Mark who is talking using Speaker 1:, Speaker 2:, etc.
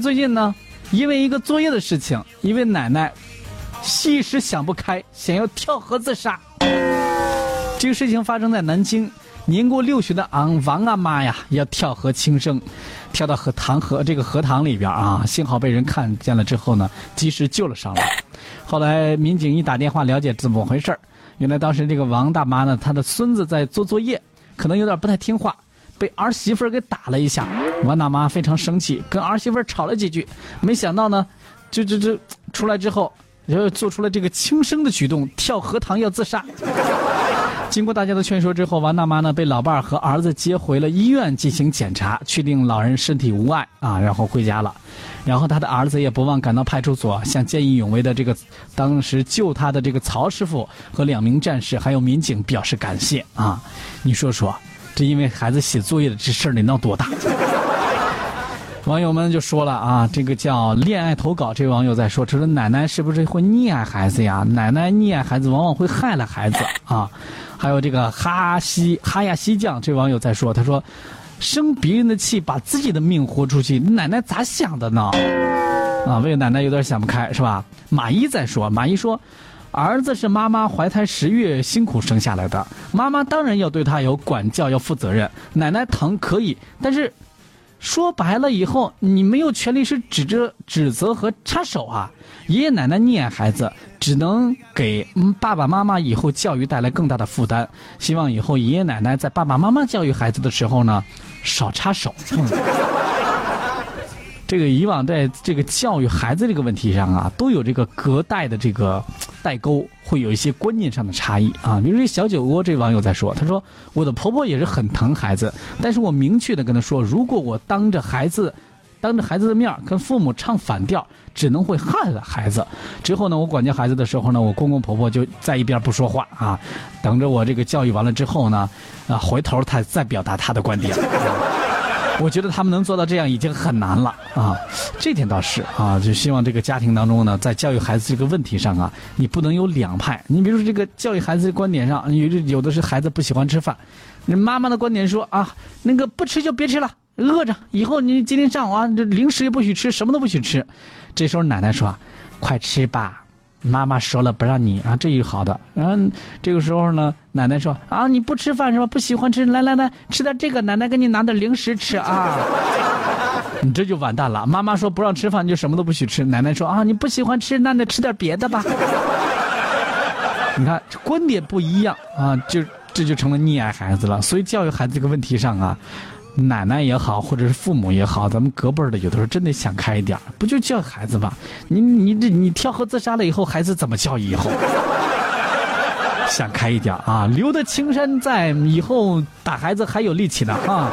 Speaker 1: 最近呢，因为一个作业的事情，一位奶奶一时想不开，想要跳河自杀。这个事情发生在南京，年过六旬的昂王阿妈呀，要跳河轻生，跳到河塘河这个河塘里边啊，幸好被人看见了之后呢，及时救了上来。后来民警一打电话了解怎么回事原来当时这个王大妈呢，她的孙子在做作业，可能有点不太听话。被儿媳妇给打了一下，王大妈非常生气，跟儿媳妇吵了几句。没想到呢，就就就出来之后，就做出了这个轻生的举动，跳河塘要自杀。经过大家的劝说之后，王大妈呢被老伴儿和儿子接回了医院进行检查，确定老人身体无碍啊，然后回家了。然后他的儿子也不忘赶到派出所，向见义勇为的这个当时救他的这个曹师傅和两名战士还有民警表示感谢啊。你说说。这因为孩子写作业的这事儿得闹多大？网友们就说了啊，这个叫恋爱投稿。这位网友在说，他说奶奶是不是会溺爱孩子呀？奶奶溺爱孩子，往往会害了孩子啊。还有这个哈西哈亚西酱，这位网友在说，他说生别人的气，把自己的命豁出去，奶奶咋想的呢？啊，为奶奶有点想不开是吧？马一在说，马一说。儿子是妈妈怀胎十月辛苦生下来的，妈妈当然要对他有管教，要负责任。奶奶疼可以，但是说白了以后，你没有权利是指着指责和插手啊。爷爷奶奶溺爱孩子，只能给爸爸妈妈以后教育带来更大的负担。希望以后爷爷奶奶在爸爸妈妈教育孩子的时候呢，少插手。这个以往在这个教育孩子这个问题上啊，都有这个隔代的这个代沟，会有一些观念上的差异啊。比如这小酒窝这网友在说，他说我的婆婆也是很疼孩子，但是我明确的跟他说，如果我当着孩子，当着孩子的面跟父母唱反调，只能会害了孩子。之后呢，我管教孩子的时候呢，我公公婆婆就在一边不说话啊，等着我这个教育完了之后呢，啊，回头他再表达他的观点。我觉得他们能做到这样已经很难了啊，这点倒是啊，就希望这个家庭当中呢，在教育孩子这个问题上啊，你不能有两派。你比如说这个教育孩子的观点上，有有的是孩子不喜欢吃饭，妈妈的观点说啊，那个不吃就别吃了，饿着以后你今天上午啊，这零食也不许吃，什么都不许吃。这时候奶奶说，快吃吧。妈妈说了不让你啊，这一好的。然后这个时候呢，奶奶说啊，你不吃饭是吧？不喜欢吃，来来来，吃点这个，奶奶给你拿点零食吃啊。你这就完蛋了。妈妈说不让吃饭，你就什么都不许吃。奶奶说啊，你不喜欢吃，那你吃点别的吧。你看观点不一样啊，就这就成了溺爱孩子了。所以教育孩子这个问题上啊。奶奶也好，或者是父母也好，咱们隔辈儿的有的时候真得想开一点不就教孩子吗？你你这你跳河自杀了以后，孩子怎么教育以后？想开一点啊，留得青山在，以后打孩子还有力气呢啊！